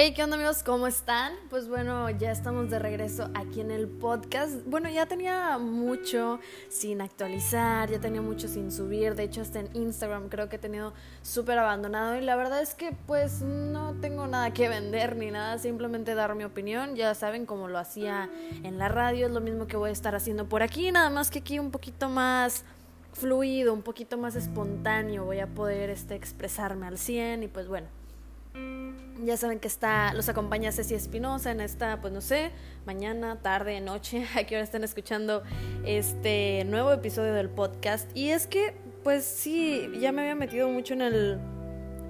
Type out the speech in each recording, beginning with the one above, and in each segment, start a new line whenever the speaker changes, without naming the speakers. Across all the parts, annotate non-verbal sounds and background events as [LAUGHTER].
Hey, ¿qué onda amigos? ¿Cómo están? Pues bueno, ya estamos de regreso aquí en el podcast. Bueno, ya tenía mucho sin actualizar, ya tenía mucho sin subir. De hecho, hasta en Instagram creo que he tenido súper abandonado. Y la verdad es que pues no tengo nada que vender ni nada, simplemente dar mi opinión. Ya saben cómo lo hacía en la radio, es lo mismo que voy a estar haciendo por aquí, nada más que aquí un poquito más fluido, un poquito más espontáneo. Voy a poder este, expresarme al 100 y pues bueno ya saben que está, los acompaña Ceci Espinosa en esta, pues no sé, mañana, tarde, noche, [LAUGHS] a qué hora están escuchando este nuevo episodio del podcast. Y es que, pues sí, ya me había metido mucho en el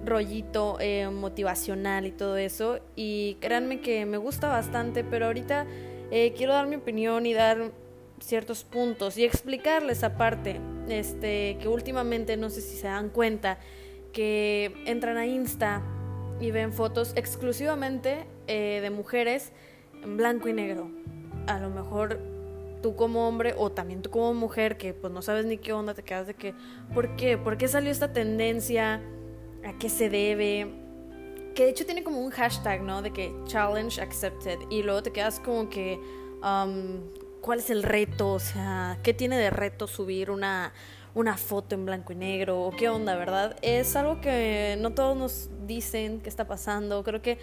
rollito eh, motivacional y todo eso. Y créanme que me gusta bastante, pero ahorita eh, quiero dar mi opinión y dar ciertos puntos y explicarles aparte, este, que últimamente, no sé si se dan cuenta, que entran a Insta y ven fotos exclusivamente eh, de mujeres en blanco y negro. A lo mejor tú como hombre o también tú como mujer que pues no sabes ni qué onda, te quedas de que, ¿por qué? ¿Por qué salió esta tendencia? ¿A qué se debe? Que de hecho tiene como un hashtag, ¿no? De que challenge accepted. Y luego te quedas como que, um, ¿cuál es el reto? O sea, ¿qué tiene de reto subir una una foto en blanco y negro o qué onda, ¿verdad? Es algo que no todos nos dicen qué está pasando. Creo que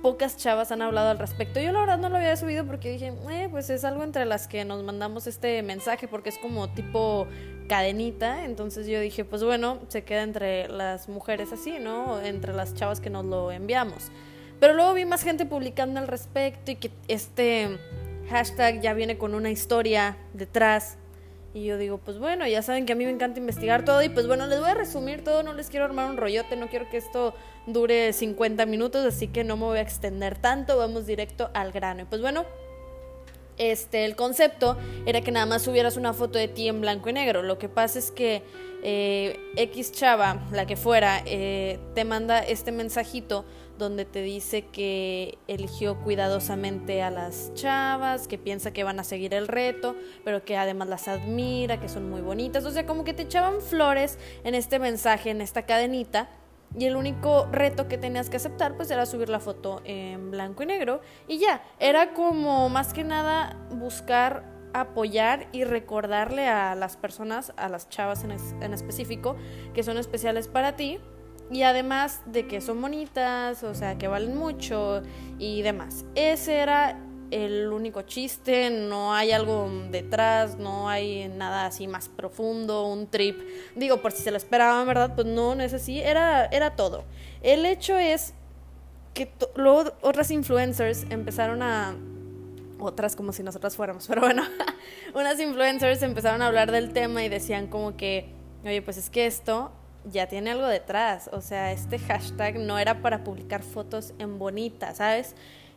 pocas chavas han hablado al respecto. Yo la verdad no lo había subido porque dije, eh, pues es algo entre las que nos mandamos este mensaje porque es como tipo cadenita. Entonces yo dije, pues bueno, se queda entre las mujeres así, ¿no? Entre las chavas que nos lo enviamos. Pero luego vi más gente publicando al respecto y que este hashtag ya viene con una historia detrás y yo digo, pues bueno, ya saben que a mí me encanta investigar todo y pues bueno, les voy a resumir todo, no les quiero armar un rollote, no quiero que esto dure 50 minutos, así que no me voy a extender tanto, vamos directo al grano. Y pues bueno, este, el concepto era que nada más subieras una foto de ti en blanco y negro. Lo que pasa es que eh, X chava, la que fuera, eh, te manda este mensajito donde te dice que eligió cuidadosamente a las chavas, que piensa que van a seguir el reto, pero que además las admira, que son muy bonitas. O sea, como que te echaban flores en este mensaje, en esta cadenita. Y el único reto que tenías que aceptar pues era subir la foto en blanco y negro y ya, era como más que nada buscar apoyar y recordarle a las personas, a las chavas en, en específico, que son especiales para ti, y además de que son bonitas, o sea, que valen mucho y demás. Ese era el único chiste, no hay algo detrás, no hay nada así más profundo, un trip. Digo, por si se lo esperaban, ¿verdad? Pues no, no es así, era, era todo. El hecho es que luego otras influencers empezaron a... Otras como si nosotras fuéramos, [LAUGHS] pero bueno, unas influencers empezaron a hablar del tema y decían como que, oye, pues es que esto ya tiene algo detrás. O sea, este hashtag no era para publicar fotos en bonita, ¿sabes?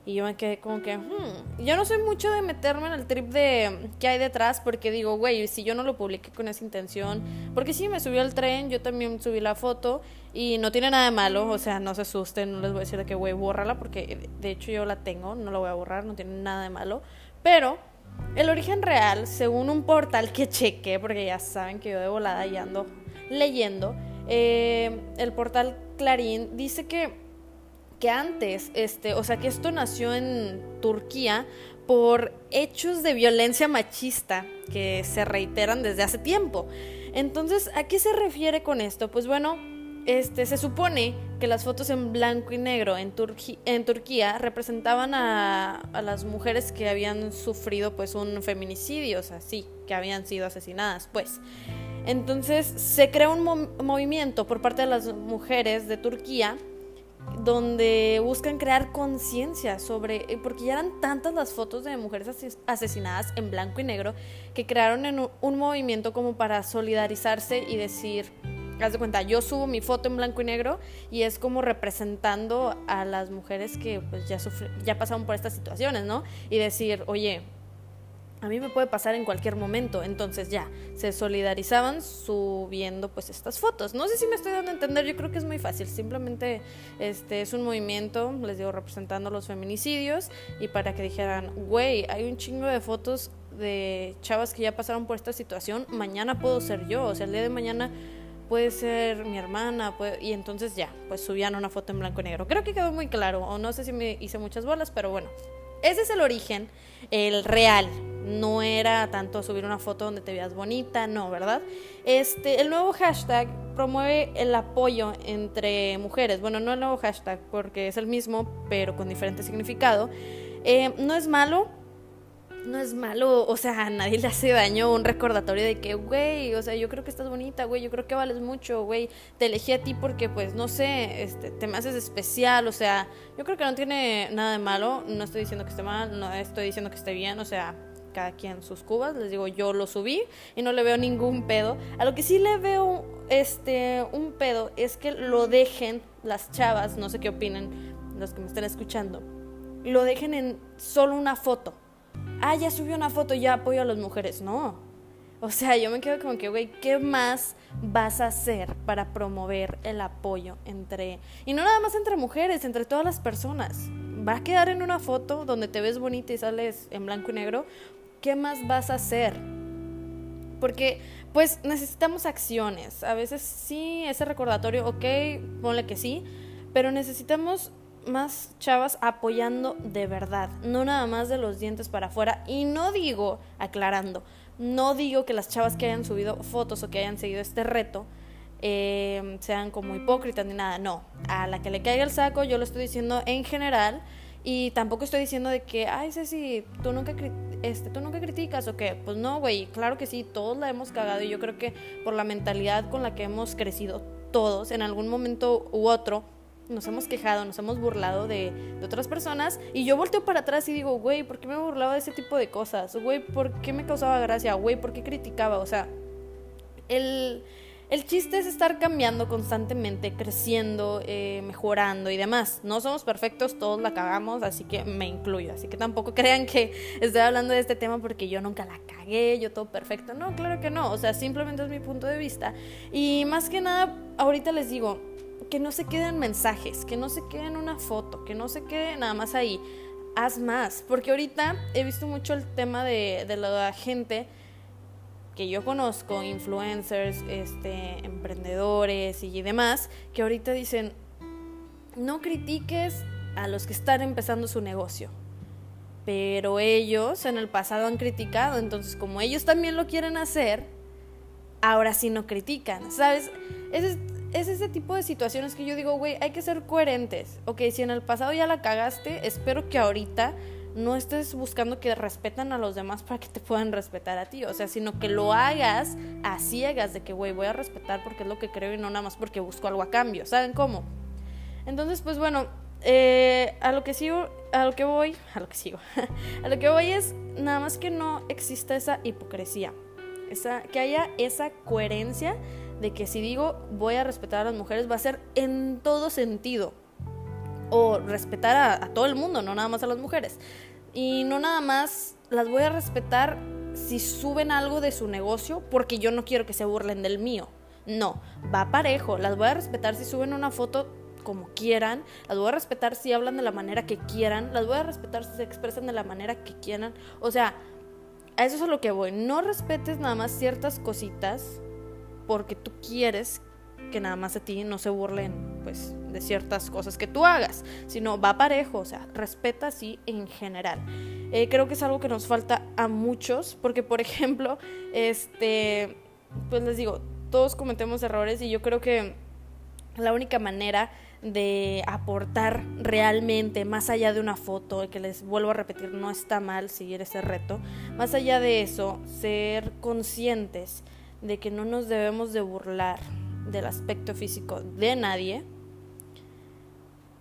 Y yo me quedé como que, hmm. yo no soy mucho de meterme en el trip de qué hay detrás, porque digo, güey, si yo no lo publiqué con esa intención, porque sí, me subió al tren, yo también subí la foto y no tiene nada de malo, o sea, no se asusten, no les voy a decir de que, güey, bórrala, porque de hecho yo la tengo, no la voy a borrar, no tiene nada de malo, pero el origen real, según un portal que cheque, porque ya saben que yo de volada y ando leyendo, eh, el portal Clarín dice que, que antes, este, o sea, que esto nació en Turquía por hechos de violencia machista que se reiteran desde hace tiempo. Entonces, ¿a qué se refiere con esto? Pues bueno, este, se supone que las fotos en blanco y negro en, en Turquía representaban a, a, las mujeres que habían sufrido pues un feminicidio, o sea, sí, que habían sido asesinadas, pues. Entonces se crea un movimiento por parte de las mujeres de Turquía donde buscan crear conciencia sobre, eh, porque ya eran tantas las fotos de mujeres asesinadas en blanco y negro, que crearon en un movimiento como para solidarizarse y decir, haz de cuenta, yo subo mi foto en blanco y negro y es como representando a las mujeres que pues ya, ya pasaron por estas situaciones, ¿no? Y decir, oye, a mí me puede pasar en cualquier momento. Entonces ya, se solidarizaban subiendo pues estas fotos. No sé si me estoy dando a entender, yo creo que es muy fácil. Simplemente este es un movimiento, les digo, representando los feminicidios y para que dijeran, güey, hay un chingo de fotos de chavas que ya pasaron por esta situación, mañana puedo ser yo. O sea, el día de mañana puede ser mi hermana, y entonces ya, pues subían una foto en blanco y negro. Creo que quedó muy claro, o no sé si me hice muchas bolas, pero bueno, ese es el origen, el real. No era tanto subir una foto donde te veas bonita, no, ¿verdad? Este, el nuevo hashtag promueve el apoyo entre mujeres. Bueno, no el nuevo hashtag porque es el mismo, pero con diferente significado. Eh, no es malo, no es malo, o sea, a nadie le hace daño un recordatorio de que, güey, o sea, yo creo que estás bonita, güey, yo creo que vales mucho, güey, te elegí a ti porque, pues, no sé, este, te me haces especial, o sea, yo creo que no tiene nada de malo, no estoy diciendo que esté mal, no estoy diciendo que esté bien, o sea, cada quien sus cubas, les digo, yo lo subí y no le veo ningún pedo. A lo que sí le veo este un pedo es que lo dejen las chavas, no sé qué opinen los que me estén escuchando. Lo dejen en solo una foto ah, ya subió una foto, ya apoyo a las mujeres. No. O sea, yo me quedo como que, güey, ¿qué más vas a hacer para promover el apoyo entre... Y no nada más entre mujeres, entre todas las personas. ¿Va a quedar en una foto donde te ves bonita y sales en blanco y negro? ¿Qué más vas a hacer? Porque, pues, necesitamos acciones. A veces sí, ese recordatorio, ok, ponle que sí, pero necesitamos más chavas apoyando de verdad, no nada más de los dientes para afuera. Y no digo, aclarando, no digo que las chavas que hayan subido fotos o que hayan seguido este reto eh, sean como hipócritas ni nada, no. A la que le caiga el saco, yo lo estoy diciendo en general. Y tampoco estoy diciendo de que, ay, Ceci, tú nunca, este, tú nunca criticas o qué. Pues no, güey, claro que sí, todos la hemos cagado y yo creo que por la mentalidad con la que hemos crecido todos, en algún momento u otro, nos hemos quejado, nos hemos burlado de, otras personas y yo volteo para atrás y digo, güey, ¿por qué me burlaba de ese tipo de cosas? Güey, ¿por qué me causaba gracia? Güey, ¿por qué criticaba? O sea, el, el chiste es estar cambiando constantemente, creciendo, eh, mejorando y demás. No somos perfectos, todos la cagamos, así que me incluyo. Así que tampoco [LAUGHS] crean que estoy hablando de este tema porque yo nunca la cagué, yo todo perfecto. No, claro que no. O sea, simplemente es mi punto de vista. Y más que nada, ahorita les digo, que no se queden mensajes, que no se queden una foto, que no se quede nada más ahí. Haz más, porque ahorita he visto mucho el tema de, de la gente que yo conozco, influencers, este, emprendedores y demás, que ahorita dicen, no critiques a los que están empezando su negocio. Pero ellos en el pasado han criticado, entonces como ellos también lo quieren hacer, ahora sí no critican, ¿sabes? Ese es ese tipo de situaciones que yo digo, güey, hay que ser coherentes. Ok, si en el pasado ya la cagaste, espero que ahorita no estés buscando que respetan a los demás para que te puedan respetar a ti. O sea, sino que lo hagas a ciegas de que, güey, voy a respetar porque es lo que creo y no nada más porque busco algo a cambio. ¿Saben cómo? Entonces, pues bueno, eh, a lo que sigo, a lo que voy, a lo que sigo, [LAUGHS] a lo que voy es nada más que no exista esa hipocresía. Esa, que haya esa coherencia de que si digo voy a respetar a las mujeres va a ser en todo sentido. O respetar a, todo el mundo, no nada más a las mujeres. Y no nada más las voy a respetar si suben algo de su negocio porque yo no quiero que se burlen del mío. No, va parejo. Las voy a respetar si suben una foto como quieran, las voy a respetar si hablan de la manera que quieran, las voy a respetar si se expresan de la manera que quieran. O sea, a eso es a lo que voy. No respetes nada más ciertas cositas porque tú quieres que nada más a ti no se burlen pues de ciertas cosas que tú hagas, sino va parejo, o sea, respeta así en general. Eh, creo que es algo que nos falta a muchos, porque por [LAUGHS] ejemplo, este, pues les digo, todos cometemos errores y yo creo que la única manera de aportar realmente, más allá de una foto, que les vuelvo a repetir, no está mal seguir ese reto, más allá de eso, ser conscientes de que no nos debemos de burlar del aspecto físico de nadie,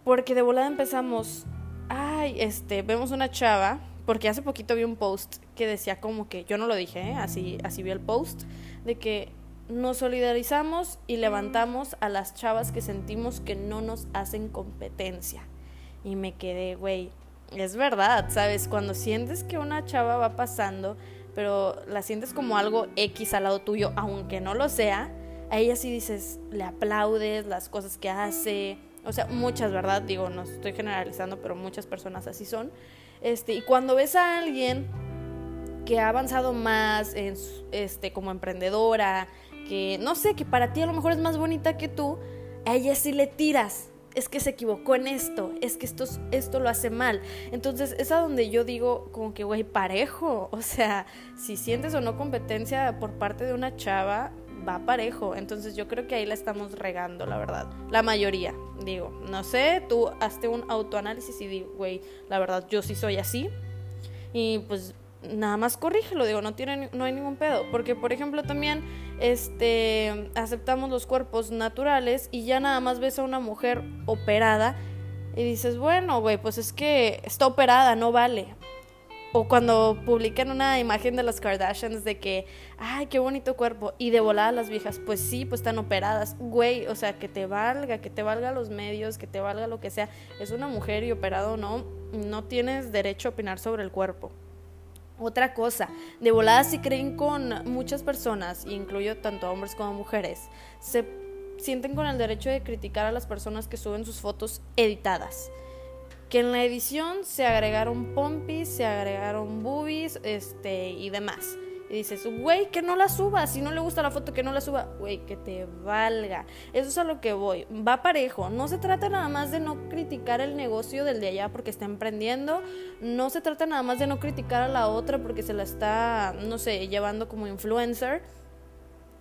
porque de volada empezamos, ay, este, vemos una chava, porque hace poquito vi un post que decía como que, yo no lo dije, ¿eh? así, así vi el post, de que nos solidarizamos y levantamos a las chavas que sentimos que no nos hacen competencia. Y me quedé, güey, es verdad, ¿sabes? Cuando sientes que una chava va pasando pero la sientes como algo X al lado tuyo, aunque no lo sea, a ella sí dices, le aplaudes las cosas que hace, o sea, muchas, ¿verdad? Digo, no estoy generalizando, pero muchas personas así son. Este, y cuando ves a alguien que ha avanzado más en, este, como emprendedora, que no sé, que para ti a lo mejor es más bonita que tú, a ella sí le tiras. Es que se equivocó en esto, es que esto, esto lo hace mal. Entonces es a donde yo digo como que, güey, parejo. O sea, si sientes o no competencia por parte de una chava, va parejo. Entonces yo creo que ahí la estamos regando, la verdad. La mayoría, digo. No sé, tú hazte un autoanálisis y digo, güey, la verdad, yo sí soy así. Y pues nada más corrígelo, digo, no, tiene, no hay ningún pedo. Porque, por ejemplo, también este, aceptamos los cuerpos naturales y ya nada más ves a una mujer operada y dices, bueno, güey, pues es que está operada, no vale. O cuando publican una imagen de las Kardashians de que, ay, qué bonito cuerpo. Y de volada las viejas, pues sí, pues están operadas. Güey, o sea, que te valga, que te valga los medios, que te valga lo que sea. Es una mujer y operado no, no tienes derecho a opinar sobre el cuerpo. Otra cosa, de volada si creen con muchas personas, incluyo tanto hombres como mujeres, se sienten con el derecho de criticar a las personas que suben sus fotos editadas que en la edición se agregaron pompis, se agregaron boobies, este, y demás. Y dices, güey, que no la suba. Si no le gusta la foto, que no la suba. Güey, que te valga. Eso es a lo que voy. Va parejo. No se trata nada más de no criticar el negocio del de allá porque está emprendiendo. No se trata nada más de no criticar a la otra porque se la está, no sé, llevando como influencer.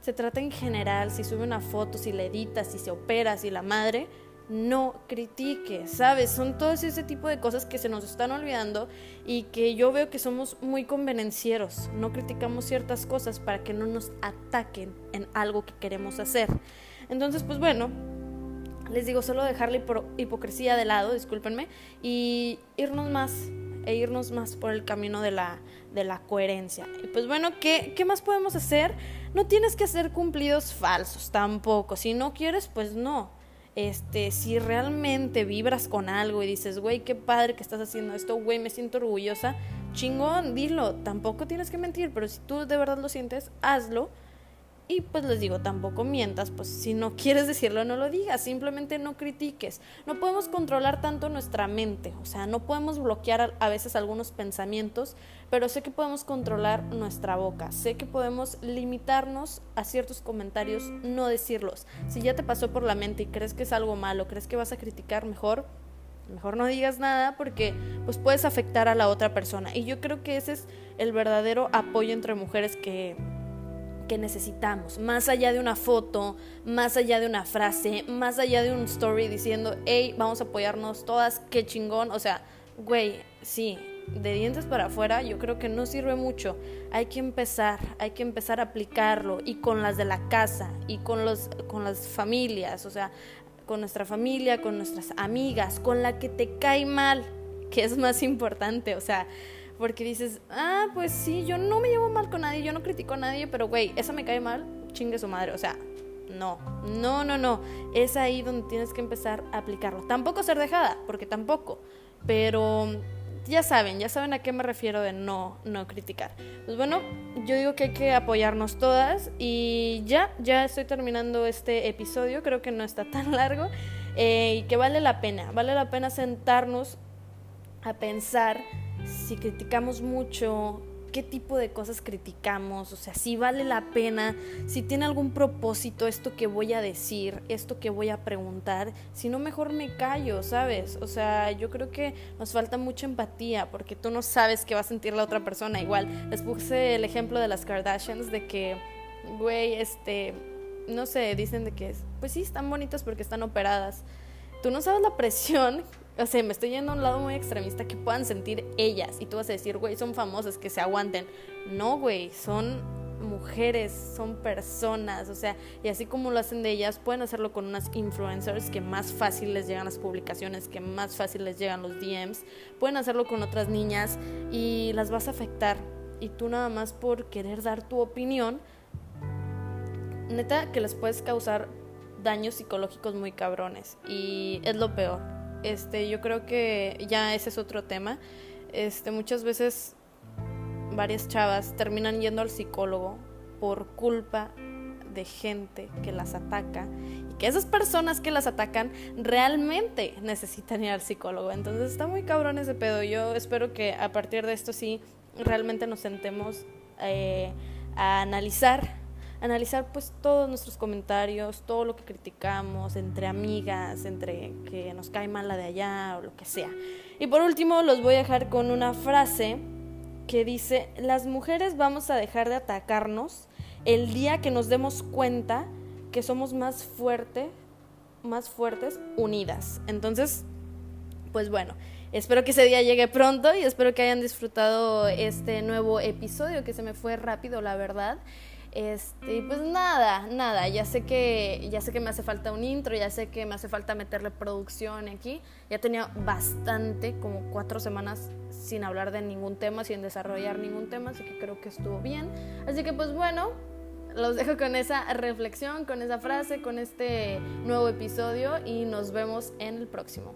Se trata en general, si sube una foto, si la edita, si se opera, si la madre no critiques, ¿sabes? Son todos ese tipo de cosas que se nos están olvidando y que yo veo que somos muy convenencieros. No criticamos ciertas cosas para que no nos ataquen en algo que queremos hacer. Entonces, pues bueno, les digo, solo dejar la hipocresía de lado, discúlpenme, y irnos más, e irnos más por el camino de la, de la coherencia. Y pues bueno, ¿qué, ¿qué más podemos hacer? No tienes que hacer cumplidos falsos tampoco. Si no quieres, pues no este, si realmente vibras con algo y dices, güey, qué padre que estás haciendo esto, güey, me siento orgullosa, chingón, dilo, tampoco tienes que mentir, pero si tú de verdad lo sientes, hazlo y pues les digo, tampoco mientas, pues si no quieres decirlo, no lo digas, simplemente no critiques. No podemos controlar tanto nuestra mente, o sea, no podemos bloquear a veces algunos pensamientos, pero sé que podemos controlar nuestra boca, sé que podemos limitarnos a ciertos comentarios, no decirlos. Si ya te pasó por la mente y crees que es algo malo, crees que vas a criticar mejor, mejor no digas nada porque pues puedes afectar a la otra persona. Y yo creo que ese es el verdadero apoyo entre mujeres que que necesitamos, más allá de una foto, más allá de una frase, más allá de un story diciendo, hey, vamos a apoyarnos todas, qué chingón, o sea, güey, sí, de dientes para afuera yo creo que no sirve mucho, hay que empezar, hay que empezar a aplicarlo y con las de la casa y con, los, con las familias, o sea, con nuestra familia, con nuestras amigas, con la que te cae mal, que es más importante, o sea, porque dices, ah, pues sí, yo no me llevo mal con nadie, yo no critico a nadie, pero güey, esa me cae mal, chingue su madre. O sea, no, no, no, no. Es ahí donde tienes que empezar a aplicarlo. Tampoco ser dejada, porque tampoco. Pero ya saben, ya saben a qué me refiero de no, no criticar. Pues bueno, yo digo que hay que apoyarnos todas y ya, ya estoy terminando este episodio, creo que no está [LAUGHS] tan largo eh, y que vale la pena, vale la pena sentarnos a pensar si criticamos mucho, qué tipo de cosas criticamos, o sea, si vale la pena, si tiene algún propósito esto que voy a decir, esto que voy a preguntar, si no mejor me callo, ¿sabes? O sea, yo creo que nos falta mucha empatía porque tú no sabes qué va a sentir la otra persona. Igual, les puse el ejemplo de las Kardashians de que, güey, este, no sé, dicen de que, pues sí, están bonitas porque están operadas. Tú no sabes la presión o sea, me estoy yendo a un lado muy extremista que puedan sentir ellas. Y tú vas a decir, güey, son famosas, que se aguanten. No, güey, son mujeres, son personas, o sea, y así como lo hacen de ellas, pueden hacerlo con unas influencers que más fácil les llegan las publicaciones, que más fácil les llegan los DMs, pueden hacerlo con otras niñas y las vas a afectar. Y tú nada más por querer dar tu opinión, neta que les puedes causar daños psicológicos muy cabrones y es lo peor este, yo creo que ya ese es otro tema. Este, muchas veces varias chavas terminan yendo al psicólogo por culpa de gente que las ataca y que esas personas que las atacan realmente necesitan ir al psicólogo. Entonces está muy cabrón ese pedo. Yo espero que a partir de esto sí realmente nos sentemos eh, a analizar analizar pues todos nuestros comentarios, todo lo que criticamos entre amigas, entre que nos cae mal la de allá o lo que sea. Y por último los voy a dejar con una frase que dice, las mujeres vamos a dejar de atacarnos el día que nos demos cuenta que somos más fuertes, más fuertes unidas. Entonces, pues bueno, espero que ese día llegue pronto y espero que hayan disfrutado este nuevo episodio que se me fue rápido, la verdad. Este, pues nada, nada, ya sé que ya sé que me hace falta un intro, ya sé que me hace falta meterle producción aquí. Ya tenía bastante, como cuatro semanas sin hablar de ningún tema, sin desarrollar ningún tema, así que creo que estuvo bien. Así que pues bueno, los dejo con esa reflexión, con esa frase, con este nuevo episodio y nos vemos en el próximo.